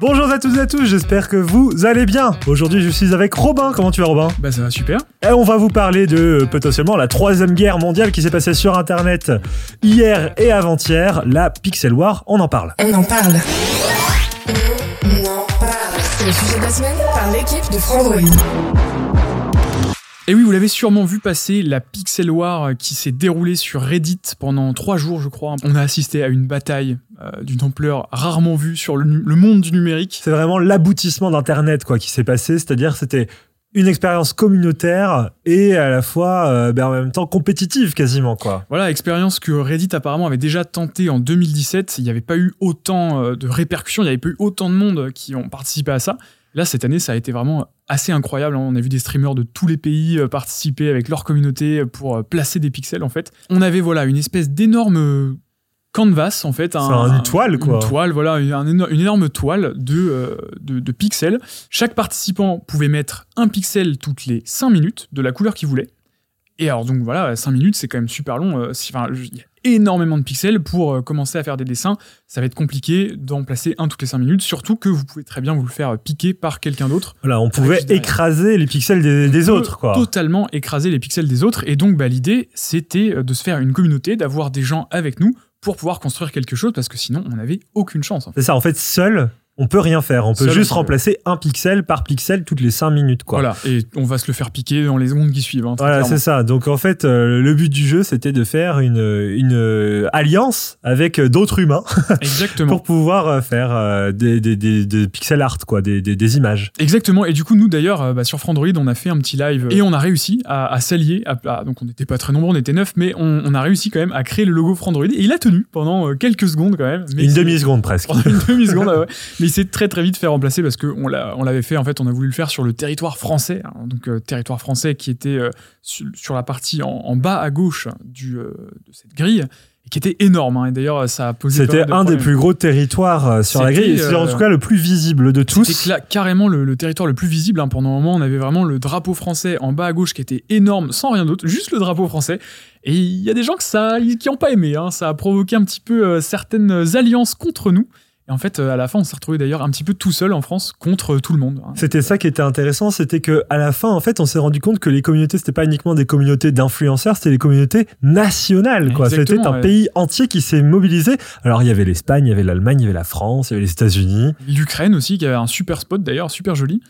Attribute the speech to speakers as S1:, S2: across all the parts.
S1: Bonjour à tous et à tous, j'espère que vous allez bien. Aujourd'hui, je suis avec Robin. Comment tu vas, Robin?
S2: Bah ça va super.
S1: Et on va vous parler de euh, potentiellement la troisième guerre mondiale qui s'est passée sur Internet hier et avant-hier, la Pixel War. On en parle.
S3: On en parle. On en parle. C'est le sujet de la semaine par l'équipe de Frandroid.
S2: Et oui, vous l'avez sûrement vu passer la Pixel War qui s'est déroulée sur Reddit pendant trois jours, je crois. On a assisté à une bataille euh, d'une ampleur rarement vue sur le, monde du numérique.
S1: C'est vraiment l'aboutissement d'Internet quoi qui s'est passé, c'est-à-dire c'était une expérience communautaire et à la fois euh, ben, en même temps compétitive quasiment quoi.
S2: Voilà, expérience que Reddit apparemment avait déjà tenté en 2017. Il n'y avait pas eu autant euh, de répercussions, il n'y avait pas eu autant de monde qui ont participé à ça. Là, cette année, ça a été vraiment assez incroyable. hein. On a vu des streamers de tous les pays euh, participer avec leur communauté pour euh, placer des pixels, en fait. On avait, voilà, une espèce d'énorme euh, canvas, en fait.
S1: Une toile, quoi.
S2: Une toile, voilà, une, un éno- une énorme toile de, euh, de, de pixels. Chaque participant pouvait mettre un pixel toutes les 5 minutes de la couleur qu'il voulait. Et alors, donc voilà, 5 minutes, c'est quand même super long. euh, Enfin, il y a énormément de pixels pour euh, commencer à faire des dessins. Ça va être compliqué d'en placer un toutes les 5 minutes, surtout que vous pouvez très bien vous le faire piquer par quelqu'un d'autre.
S1: Voilà, on pouvait écraser les pixels des, des
S2: peut
S1: autres quoi.
S2: Totalement écraser les pixels des autres. Et donc, bah, l'idée, c'était euh, de se faire une communauté, d'avoir des gens avec nous pour pouvoir construire quelque chose, parce que sinon, on n'avait aucune chance. en fait.
S1: C'est ça, en fait, seul, on peut rien faire. On peut
S2: Seul,
S1: juste
S2: peut-
S1: remplacer un pixel par pixel toutes les 5 minutes quoi.
S2: Voilà, et on va se le faire piquer dans les secondes qui suivent. hein,
S1: Voilà, c'est ça. Donc en fait, euh, le but du jeu, c'était de faire une, une euh, alliance avec euh, d'autres humains
S2: Exactement.
S1: pour pouvoir euh, faire euh, des, des, des, des pixel art, quoi, des, images.
S2: Exactement. Et du coup, nous d'ailleurs, euh, bah, sur Frandroid, on a fait un petit live et on a réussi à, à s'allier. à- à- donc, on n'était pas très nombreux, on était neuf, mais on, on a réussi quand même à créer le logo Frandroid. Et il a tenu pendant euh, quelques secondes quand même. Mais
S1: une demi-seconde presque.
S2: Une demi-seconde, ouais. Mais s'est très très vite fait remplacer parce qu'on l'a- on l'avait fait, en fait, on a voulu le faire sur le territoire français. hein. donc, euh, territoire français qui était euh, sur, sur la partie en, en bas à gauche du, euh, de cette grille et qui était énorme. hein. Et d'ailleurs, ça a posé.
S1: C'était
S2: de
S1: un des plus gros territoires sur la grille. C'est en tout cas le plus visible de tous.
S2: C'était carrément le, le territoire le plus visible. hein. Pendant un moment, on avait vraiment le drapeau français en bas à gauche qui était énorme, sans rien d'autre, juste le drapeau français. Et il y a des gens que ça, qui n'ont pas aimé. hein. Ça a provoqué un petit peu certaines alliances contre nous. Et en fait, euh, à la fin, on s'est retrouvé d'ailleurs un petit peu tout seul en France contre tout le monde. hein.
S1: C'était ça qui était intéressant, c'était que à la fin, en fait, on s'est rendu compte que les communautés, c'était pas uniquement des communautés d'influenceurs, c'était des communautés nationales, quoi. C'était un
S2: ouais.
S1: pays entier qui s'est mobilisé. Alors, il y avait l'Espagne, il y avait l'Allemagne, il y avait la France, il y avait les États-Unis.
S2: L'Ukraine aussi, qui avait un super spot d'ailleurs, super joli.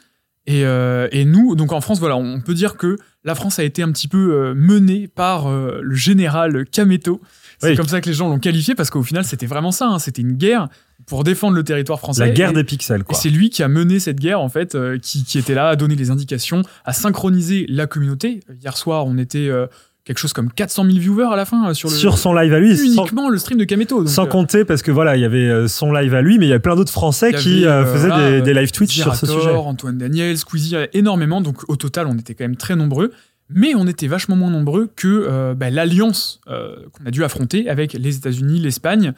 S2: Et, euh, et nous, donc en France, voilà, on peut dire que la France a été un petit peu euh, menée par euh, le général Kameto. C'est
S1: Oui.
S2: comme ça que les gens l'ont qualifié parce qu'au final, c'était vraiment ça. hein. C'était une guerre pour défendre le territoire français.
S1: La guerre
S2: Et-
S1: des pixels,
S2: Et
S1: quoi.
S2: c'est lui qui a mené cette guerre, en fait, euh, qui, qui était là à donner les indications, à synchroniser la communauté. Hier soir, on était euh, quelque chose comme 400 000 viewers à la fin euh, sur, le,
S1: Sur son live à lui, sans,
S2: uniquement le stream de Kameto.
S1: Sans
S2: euh,
S1: compter, parce que voilà, il y avait son live à lui, mais il y avait plein d'autres Français qui
S2: avait,
S1: faisaient
S2: voilà,
S1: des, des live Twitch sur ce sujet.
S2: Antoine Daniel, Squeezie, énormément. Donc au total, on était quand même très nombreux. Mais on était vachement moins nombreux que bah, l'alliance qu'on a dû affronter avec les États-Unis, l'Espagne,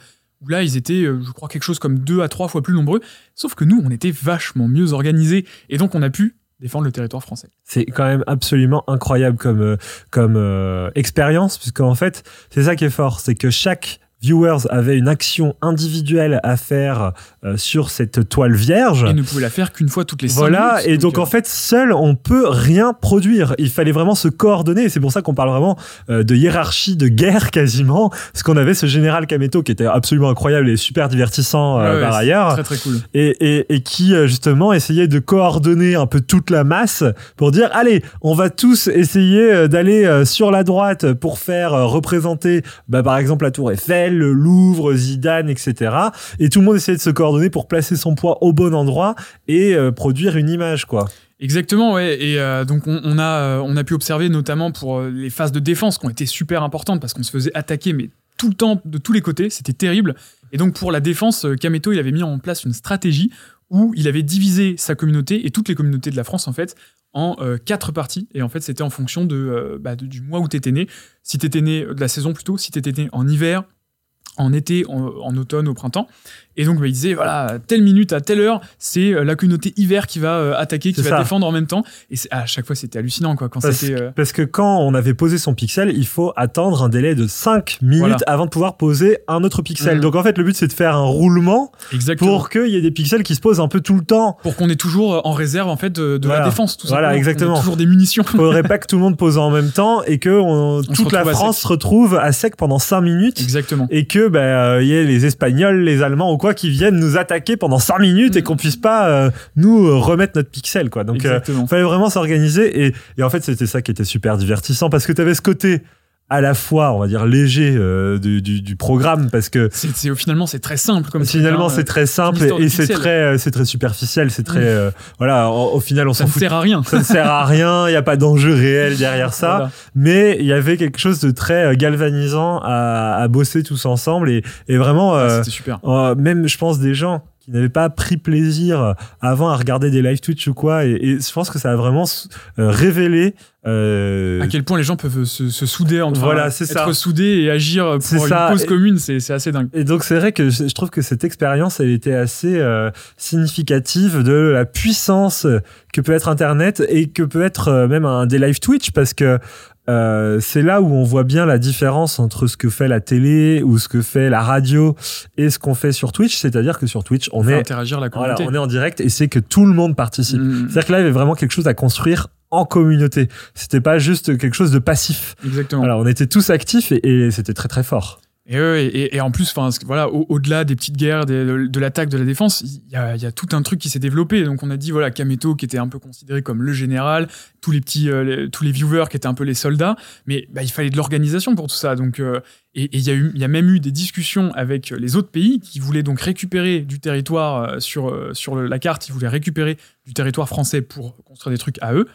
S2: là, ils étaient, euh, je crois, quelque chose comme deux à trois fois plus nombreux. Sauf que nous, on était vachement mieux organisés. Et donc, on a pu défendre le territoire français.
S1: C'est quand même absolument incroyable comme, euh, comme euh, expérience, puisqu'en fait, c'est ça qui est fort, c'est que chaque viewers avait une action individuelle à faire euh, sur cette toile vierge.
S2: Et ne pouvait la faire qu'une fois toutes les cinq
S1: Voilà,
S2: minutes.
S1: et donc
S2: euh,
S1: en fait, seul, on peut rien produire. Il fallait vraiment se coordonner, et c'est pour ça qu'on parle vraiment euh, de hiérarchie de guerre quasiment, parce qu'on avait ce général Kameto qui était absolument incroyable et super divertissant euh,
S2: ouais,
S1: par ailleurs,
S2: Très très cool.
S1: et, et, et qui euh, justement essayait de coordonner un peu toute la masse pour dire, allez, on va tous essayer euh, d'aller euh, sur la droite pour faire euh, représenter, bah, par exemple, la Tour Eiffel, le Louvre, Zidane, etc. Et tout le monde essayait de se coordonner pour placer son poids au bon endroit et euh, produire une image, quoi.
S2: Exactement, ouais. Et euh, donc on, a euh, on a pu observer notamment pour les phases de défense qui ont été super importantes parce qu'on se faisait attaquer mais tout le temps de tous les côtés, c'était terrible. Et donc pour la défense, Kameto, il avait mis en place une stratégie où il avait divisé sa communauté et toutes les communautés de la France en fait en quatre parties. Et en fait, c'était en fonction de, bah, du mois où t'étais né. Si t'étais né de la saison plutôt, si t'étais né en hiver, en été, en, en automne, au printemps. Et donc, bah, il disait, voilà, telle minute, à telle heure, c'est euh, la communauté hiver qui va euh, attaquer, qui va
S1: ça.
S2: défendre en même temps. Et à chaque fois, c'était hallucinant, quoi, quand
S1: Parce,
S2: euh,
S1: parce que quand on avait posé son pixel, il faut attendre un délai de 5 minutes
S2: Voilà.
S1: avant de pouvoir poser un autre pixel.
S2: Mhm.
S1: Donc en fait, le but c'est de faire un roulement
S2: Exactement.
S1: pour qu'il y ait des pixels qui se posent un peu tout le temps.
S2: Pour qu'on ait toujours en réserve, en fait, de, de
S1: Voilà.
S2: la défense, tout
S1: Voilà,
S2: simplement.
S1: Exactement.
S2: toujours des munitions.
S1: faudrait pas que tout le monde pose en même temps et que on- toute la France se retrouve à sec pendant 5 minutes.
S2: Exactement.
S1: Et que bah, euh, il y ait les Espagnols, les Allemands ou quoi qui viennent nous attaquer pendant 5 minutes et qu'on puisse pas euh, nous euh, remettre notre pixel quoi. Donc euh, fallait vraiment s'organiser et, et en fait c'était ça qui était super divertissant parce que tu avais ce côté à la fois on va dire léger euh, du, du- du programme parce que
S2: C'est, c'est- finalement, c'est très simple. Comme
S1: finalement
S2: hein.
S1: c'est très simple et c'est très euh, c'est très superficiel c'est très euh, voilà au, au final on
S2: Ça
S1: s'en
S2: ne
S1: fout
S2: sert à rien.
S1: ça ne sert à rien, il n'y a pas d'enjeu réel derrière ça,
S2: Voilà.
S1: mais il y avait quelque chose de très euh, galvanisant à, à bosser tous ensemble et, et vraiment,
S2: Ah,
S1: euh,
S2: C'était super.
S1: euh, même je pense des gens qui n'avaient pas pris plaisir avant à regarder des live Twitch ou quoi, et, et je pense que ça a vraiment euh, révélé. euh,
S2: À quel point les gens peuvent se, se souder entre
S1: Voilà, c'est
S2: être
S1: ça.
S2: soudés et agir pour une
S1: ça.
S2: cause commune, c'est, c'est assez dingue.
S1: Et donc c'est vrai que je je trouve que cette expérience, elle était assez euh, significative de la puissance que peut être Internet et que peut être euh, même un des live Twitch parce que euh, c'est là où on voit bien la différence entre ce que fait la télé ou ce que fait la radio et ce qu'on fait sur Twitch. C'est-à-dire que sur Twitch, on est,
S2: interagir la
S1: voilà,
S2: communauté.
S1: on est en direct et c'est que tout le monde participe.
S2: Mm,
S1: C'est-à-dire que là, il y avait vraiment quelque chose à construire en communauté. C'était pas juste quelque chose de passif.
S2: Exactement.
S1: Voilà, on était tous actifs et, et c'était très très fort.
S2: Et, et, et en plus, enfin, voilà, au- au-delà des petites guerres, de, l'attaque, de la défense, il y a, tout un truc qui s'est développé. Donc on a dit voilà, Kameto qui était un peu considéré comme le général, tous les petits, euh, tous les viewers qui étaient un peu les soldats, mais bah, il fallait de l'organisation pour tout ça. Donc euh, et il y a y a même eu des discussions avec les autres pays qui voulaient donc récupérer du territoire euh, sur sur la carte, ils voulaient récupérer du territoire français pour construire des trucs à eux.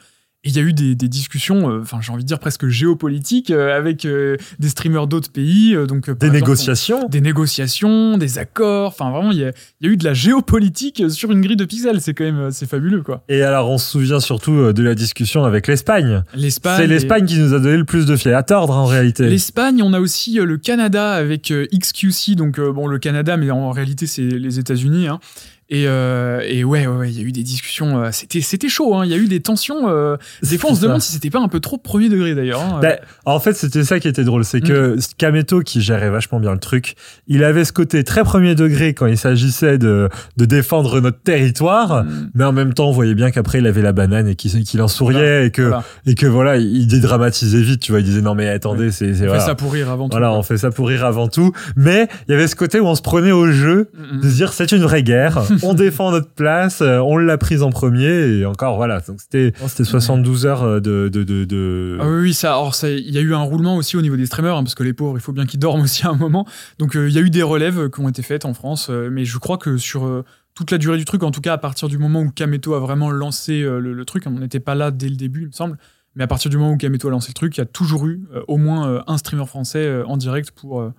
S2: Il y a eu des, des discussions, euh, enfin j'ai envie de dire presque géopolitiques, euh, avec euh, des streamers d'autres pays. donc,
S1: Des
S2: exemple,
S1: négociations.
S2: des négociations, des accords. Enfin, vraiment, il y, a, il y a eu de la géopolitique sur une grille de pixels. C'est quand même, c'est fabuleux, quoi.
S1: Et alors, on se souvient surtout de la discussion avec l'Espagne.
S2: L'Espagne.
S1: C'est
S2: et-
S1: l'Espagne qui nous a donné le plus de fil à tordre en réalité.
S2: L'Espagne, on a aussi le Canada avec XQC, donc bon le Canada, mais en réalité c'est les États-Unis. hein. Et, euh, et ouais, ouais, ouais, il y a eu des discussions. euh, c'était, c'était chaud. hein. Il y a eu des tensions. euh, des fois, on se demande si c'était pas un peu trop premier degré d'ailleurs. hein.
S1: Ben, en fait, c'était ça qui était drôle, c'est que
S2: Mm.
S1: Kameto, qui gérait vachement bien le truc, il avait ce côté très premier degré quand il s'agissait de, de défendre notre territoire,
S2: Mm.
S1: mais en même temps, on voyait bien qu'après, il avait la banane et qu'il qu'il en souriait
S2: Voilà,
S1: et que,
S2: voilà.
S1: et que voilà, il dédramatisait vite, tu vois, il disait non mais attendez, c'est, c'est
S2: On
S1: voilà.
S2: fait ça pour rire avant
S1: Voilà,
S2: tout.
S1: on fait ça pour rire avant tout. Mais il y avait ce côté où on se prenait au jeu.
S2: Mm,
S1: de se dire c'est une vraie guerre, on défend notre place, euh, on l'a prise en premier et encore voilà. Donc c'était c'était 72 heures euh, de de de, de-
S2: Ah oui, oui, ça. Alors, ça- il y a eu un roulement aussi au niveau des streamers, hein, parce que les pauvres, il faut bien qu'ils dorment aussi à un moment. Donc, euh, il y a eu des relèves qui ont été faites en France, euh, mais je crois que sur euh, toute la durée du truc, en tout cas à partir du moment où Kameto a vraiment lancé euh, le, le truc, on n'était pas là dès le début, il me semble. Mais à partir du moment où Kameto a lancé le truc, il y a toujours eu euh, au moins euh, un streamer français euh, en direct pour euh,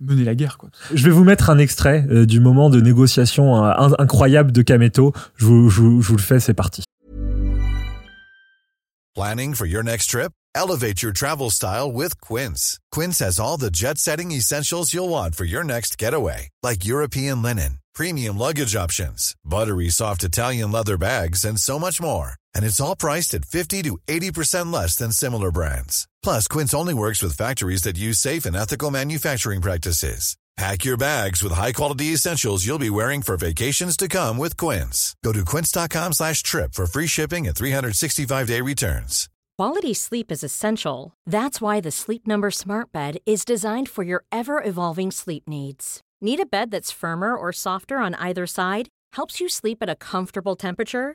S2: mener la guerre. Quoi.
S1: Je vais vous mettre un extrait euh, du moment de négociation euh, in- incroyable de Kameto. Je vous, je vous- je vous le fais, c'est parti.
S4: Planning for your next trip? Elevate your travel style with Quince. Quince has all the jet setting essentials you'll want for your next getaway, like European linen, premium luggage options, buttery soft Italian leather bags, and so much more. And it's all priced at 50 to 80% less than similar brands. Plus, Quince only works with factories that use safe and ethical manufacturing practices. Pack your bags with high-quality essentials you'll be wearing for vacations to come with Quince. Go to quince.com slash trip for free shipping and 365-day returns.
S5: Quality sleep is essential. That's why the Sleep Number Smart Bed is designed for your ever evolving sleep needs. Need a bed that's firmer or softer on either side? Helps you sleep at a comfortable temperature?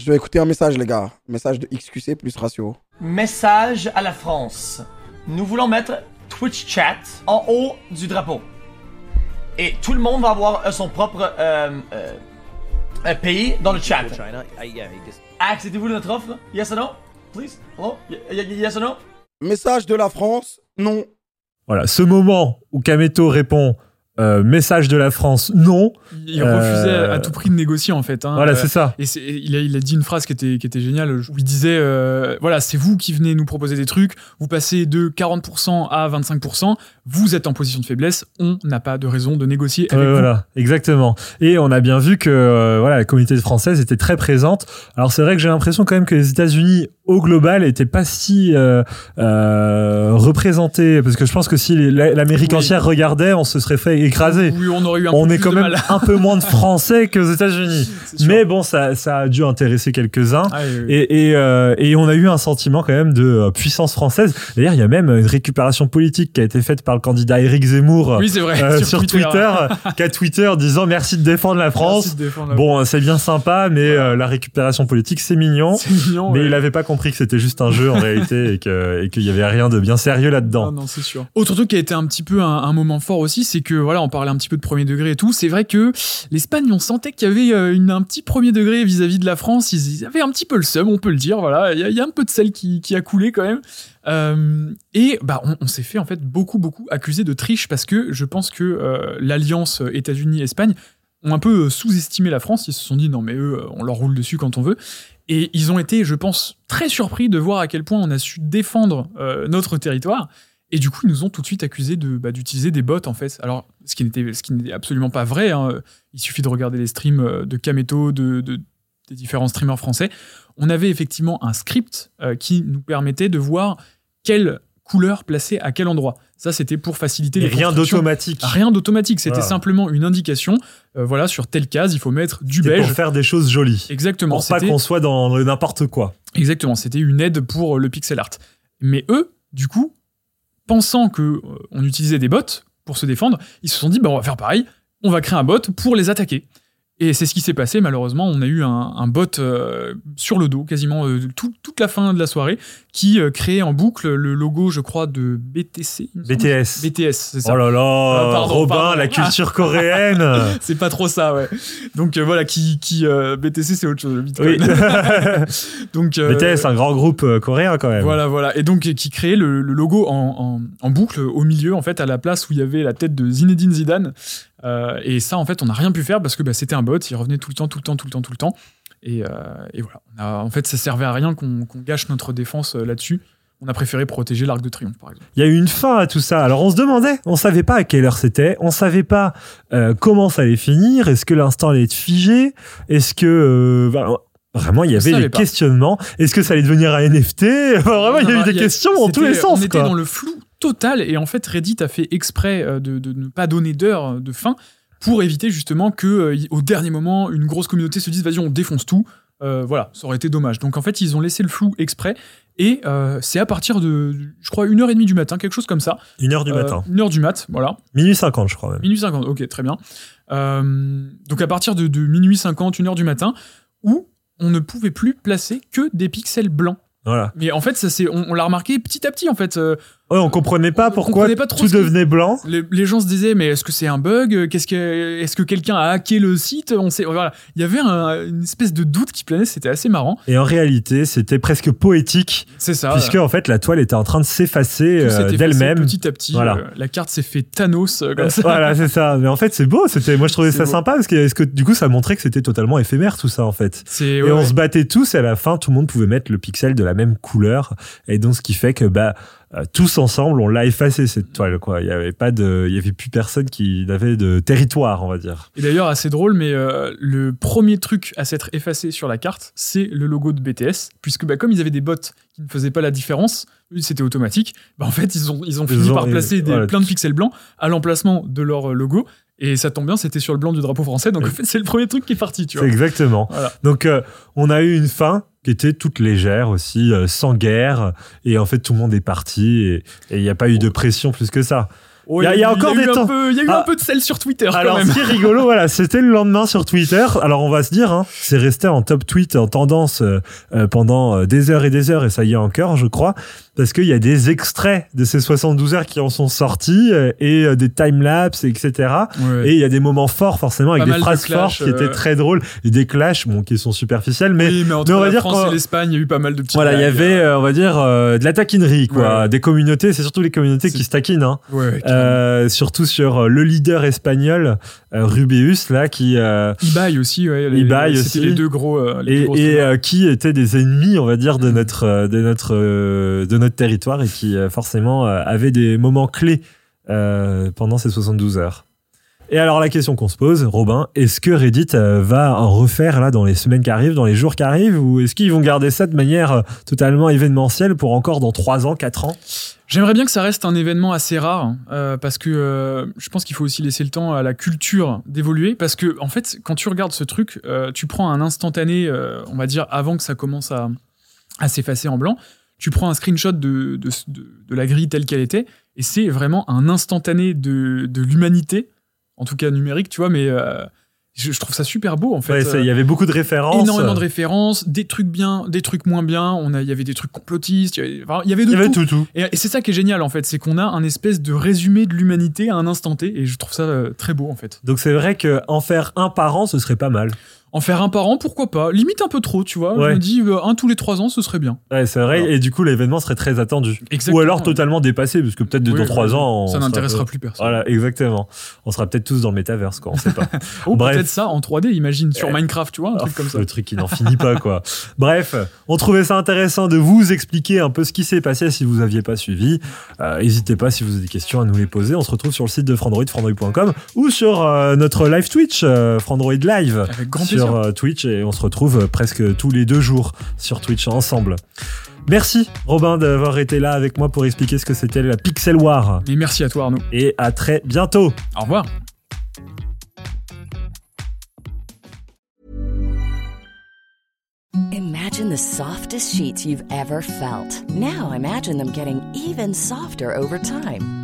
S6: Je vais écouter un message, les gars. Message de XQC plus ratio.
S7: Message à la France. Nous voulons mettre Twitch Chat en haut du drapeau. Et tout le monde va avoir euh, son propre euh, euh, pays dans le chat. Acceptez-vous notre offre? Yes or no? Please? Hello? Y- y- yes or no?
S6: Message de la France, non.
S1: Voilà, ce moment où Kameto répond euh, message de la France, non.
S2: Il
S1: Euh,
S2: refusait à tout prix de négocier en fait. hein.
S1: Voilà,
S2: Euh,
S1: c'est ça.
S2: Et il a, il a dit une phrase qui était, qui était géniale, où il disait, euh, voilà, c'est vous qui venez nous proposer des trucs, vous passez de 40% à 25%, vous êtes en position de faiblesse, on n'a pas de raison de négocier avec vous.
S1: voilà, exactement. Et on a bien vu que euh, voilà, la communauté française était très présente. Alors c'est vrai que j'ai l'impression quand même que les États-Unis au global étaient pas si euh, euh, représentés parce que je pense que si l'Amérique
S2: Oui.
S1: entière regardait, on se serait fait écraser.
S2: Oui, on aurait eu un
S1: on
S2: peu
S1: est quand même
S2: mal.
S1: un peu moins de Français qu'aux États-Unis.
S2: C'est sûr.
S1: Mais bon, ça, ça a dû intéresser quelques-uns.
S2: Ah, oui, oui.
S1: Et, et, euh, et on a eu un sentiment quand même de euh, puissance française. D'ailleurs, il y a même une récupération politique qui a été faite par le candidat Éric Zemmour
S2: vrai,
S1: euh,
S2: sur
S1: sur,
S2: Twitter.
S1: Twitter, qui a Twitter disant merci de défendre la France.
S2: Défendre la
S1: Bon, c'est bien sympa, mais euh, la récupération politique, c'est mignon.
S2: C'est mignon.
S1: Mais
S2: ouais.
S1: il avait pas compris que c'était juste un jeu en réalité et que et qu'il y avait rien de bien sérieux là-dedans.
S2: Non, non. Autre truc qui a été un petit peu un, moment fort aussi, c'est que voilà, on parlait un petit peu de premier degré et tout. C'est vrai que l'Espagne, on sentait qu'il y avait euh, un petit premier degré vis-à-vis de la France. Ils, avaient un petit peu le seum, on peut le dire. Voilà, il y, a- un peu de sel qui, a coulé quand même. Euh, et bah, on, s'est fait en fait beaucoup, beaucoup accuser de triche parce que je pense que euh, l'alliance États-Unis-Espagne ont un peu sous-estimé la France. Ils se sont dit non, mais eux, on leur roule dessus quand on veut. Et ils ont été, je pense, très surpris de voir à quel point on a su défendre euh, notre territoire. Et du coup, ils nous ont tout de suite accusés de, bah, d'utiliser des bots, en fait. Alors, ce qui n'était, ce qui absolument pas vrai. hein. Il suffit de regarder les streams euh, de Kameto, de- des différents streamers français. On avait effectivement un script euh, qui nous permettait de voir quelle couleur placer à quel endroit. Ça, c'était pour faciliter
S1: Et
S2: les
S1: rien d'automatique.
S2: Rien d'automatique. C'était
S1: Voilà.
S2: simplement une indication. euh, voilà, sur telle case, il faut mettre du beige.
S1: pour faire des choses jolies.
S2: Exactement.
S1: Pour pas qu'on soit dans n'importe quoi.
S2: Exactement, c'était une aide pour euh, le pixel art. Mais eux, du coup, pensant que euh, on utilisait des bots pour se défendre, ils se sont dit bah on va faire pareil, on va créer un bot pour les attaquer. Et c'est ce qui s'est passé, malheureusement, on a eu un, un bot euh, sur le dos, quasiment euh, tout- toute la fin de la soirée, qui euh, créait en boucle le logo, je crois, de BTC.
S1: BTS.
S2: BTS, c'est ça.
S1: Oh là là,
S2: Ah, pardon,
S1: Robin,
S2: pardon.
S1: la culture coréenne.
S2: C'est pas trop ça, ouais. Donc voilà, qui, qui BTC, c'est autre chose, le Bitcoin.
S1: oui.
S2: Donc,
S1: BTS, un grand groupe coréen quand même.
S2: Voilà, voilà. Et donc, qui créait le, le logo en, en- en boucle au milieu, en fait, à la place où il y avait la tête de Zinedine Zidane. Euh, et ça, en fait, on n'a rien pu faire parce que bah, c'était un bot, il revenait tout le temps, tout le temps, tout le temps, tout le temps. Et, euh, et voilà. On a- en fait, ça servait à rien qu'on qu'on gâche notre défense euh, là-dessus. On a préféré protéger l'Arc de Triomphe, par exemple.
S1: Il y a eu une fin à tout ça. Alors on se demandait, on savait pas à quelle heure c'était, on savait pas euh, comment ça allait finir. Est-ce que l'instant allait être figé? Est-ce que voilà, vraiment il y avait
S2: pas.
S1: questionnements? Est-ce que ça allait devenir un NFT Vraiment, il y a eu des questions dans tous les sens.
S2: On était
S1: quoi.
S2: dans le flou total et en fait Reddit a fait exprès euh, de, de ne pas donner d'heure de fin pour éviter justement que euh, au dernier moment une grosse communauté se dise vas-y on défonce tout. Euh, voilà, ça aurait été dommage. Donc en fait ils ont laissé le flou exprès et euh, c'est à partir de je crois une heure et demie du matin quelque chose comme ça.
S1: Une heure du
S2: Euh,
S1: matin,
S2: Une heure du mat, voilà.
S1: minuit 50 je crois même.
S2: Minuit 50, ok, très bien. Euh, donc à partir de, de minuit 50, une heure du matin, où on ne pouvait plus placer que des pixels blancs.
S1: Voilà.
S2: Mais en fait, ça c'est, on, on l'a remarqué petit à petit en fait.
S1: Ouais, on comprenait pas
S2: On
S1: pourquoi
S2: comprenait pas trop
S1: tout devenait blanc.
S2: les, les gens se disaient mais est-ce que c'est un bug? Qu'est-ce que, est-ce que quelqu'un a hacké le site? On sait, voilà, il y avait un- une espèce de doute qui planait. C'était assez marrant.
S1: Et en réalité, c'était presque poétique,
S2: C'est ça.
S1: puisque en fait, la toile était en train de s'effacer euh, d'elle-même.
S2: petit à petit.
S1: Voilà.
S2: euh, la carte s'est fait Thanos euh, comme ça.
S1: voilà, c'est ça. Mais en fait, c'est beau. C'était, moi, je trouvais ça
S2: beau.
S1: sympa parce que, du coup, ça montrait que c'était totalement éphémère tout ça en fait. Et
S2: ouais,
S1: on
S2: ouais.
S1: se battait tous et à la fin, tout le monde pouvait mettre le pixel de la même couleur. Et donc, ce qui fait que bah tous ensemble, on l'a effacé cette toile. Quoi. Il y avait pas de, il y avait plus personne qui n'avait de territoire, on va dire.
S2: Et d'ailleurs, assez drôle, mais euh, le premier truc à s'être effacé sur la carte, c'est le logo de BTS, puisque bah, comme ils avaient des bots qui ne faisaient pas la différence, c'était automatique. Bah, en fait, ils ont, ils ont
S1: Ils
S2: fini
S1: ont-
S2: par placer des,
S1: voilà.
S2: plein de pixels blancs à l'emplacement de leur euh, logo. Et ça tombe bien, c'était sur le blanc du drapeau français, donc en fait, c'est le premier truc qui est parti, tu vois.
S1: exactement.
S2: Voilà.
S1: Donc, euh, on a eu une fin qui était toute légère aussi, euh, sans guerre. Et en fait, tout le monde est parti et il n'y a pas eu de pression plus que ça.
S2: Oh,
S1: Il y a- il y a encore des temps.
S2: peu- Il y a eu
S1: Ah.
S2: un peu de sel sur Twitter
S1: Alors,
S2: quand même.
S1: ce qui est rigolo, voilà, c'était le lendemain sur Twitter. Alors, on va se dire, hein, c'est resté en top tweet, en tendance euh, euh, pendant euh, des heures et des heures, et ça y est encore, je crois, parce qu'il y a des extraits de ces 72 heures qui en sont sortis, et euh, des timelapses, etc.
S2: Ouais.
S1: Et il y a des moments forts, forcément, avec
S2: Pas
S1: des
S2: de
S1: phrases fortes qui étaient très drôles, et des clashs, bon, qui sont superficiels, mais
S2: oui, mais entre
S1: mais on va
S2: la
S1: dire
S2: France et l'Espagne, il y a eu pas mal de petits.
S1: voilà, il y avait, euh, on va dire, de la taquinerie, quoi.
S2: Ouais.
S1: Des communautés, c'est surtout les communautés qui se taquinent, hein.
S2: Ouais, ouais,
S1: Euh, surtout sur euh, le leader espagnol, euh, Rubeus, là, qui. euh,
S2: Ibai aussi, ouais. les-
S1: Ibai aussi.
S2: les deux gros. euh, les
S1: et euh, qui étaient des ennemis, on va dire, de notre, euh, de notre, de notre territoire et qui, forcément, avaient des moments clés pendant ces 72 heures. Et alors, la question qu'on se pose, Robin, est-ce que Reddit euh, va en refaire là dans les semaines qui arrivent, dans les jours qui arrivent, ou est-ce qu'ils vont garder ça de manière euh, totalement événementielle pour encore dans 3 ans, 4 ans?
S2: J'aimerais bien que ça reste un événement assez rare, euh, parce que je pense qu'il faut aussi laisser le temps à la culture d'évoluer, parce que en fait, quand tu regardes ce truc, tu prends un instantané, on va dire avant que ça commence à, s'effacer en blanc, tu prends un screenshot de, la grille telle qu'elle était, et c'est vraiment un instantané de l'humanité, en tout cas numérique, tu vois, mais euh, je, je trouve ça super beau en fait.
S1: Ouais, Il y avait beaucoup de références.
S2: énormément de références, des trucs bien, des trucs moins bien. On a, il y avait des trucs complotistes. Il y avait, enfin, il y avait de
S1: y avait
S2: tout.
S1: tout, tout.
S2: Et, et c'est ça qui est génial en fait, c'est qu'on a un espèce de résumé de l'humanité à un instant T, et je trouve ça euh, très beau en fait.
S1: Donc c'est vrai qu'en faire un par an, ce serait pas mal.
S2: En faire un par an, pourquoi pas Limite un peu trop, tu vois.
S1: Ouais.
S2: Je me dis euh, un tous les trois ans, ce serait bien.
S1: Ouais, c'est vrai.
S2: Alors.
S1: Et du coup, l'événement serait très attendu.
S2: Exactement.
S1: Ou alors totalement dépassé, parce que peut-être de
S2: Oui,
S1: dans trois ans, on
S2: ça
S1: sera
S2: n'intéressera
S1: peu-
S2: plus personne.
S1: Voilà, exactement. On sera peut-être tous dans le métaverse, quoi. On sait pas.
S2: Oh,
S1: Bref.
S2: peut-être ça en 3D, imagine sur. Minecraft, tu vois, un truc
S1: Oh,
S2: comme ça.
S1: Le truc qui n'en finit pas, quoi. Bref, on trouvait ça intéressant de vous expliquer un peu ce qui s'est passé si vous aviez pas suivi. Euh, N'hésitez pas, si vous avez des questions, à nous les poser. On se retrouve sur le site de Frandroid, frandroid.com, ou sur euh, notre live Twitch, Frandroid Live.
S2: Avec grand plaisir.
S1: Euh, Twitch et on se retrouve euh, presque tous les deux jours sur Twitch ensemble. Merci Robin d'avoir été là avec moi pour expliquer ce que c'était la Pixel War
S2: Et merci à toi Arnaud.
S1: et à très bientôt.
S2: Au revoir.
S8: Imagine the softest sheets you've ever felt. Now imagine them getting even softer over time.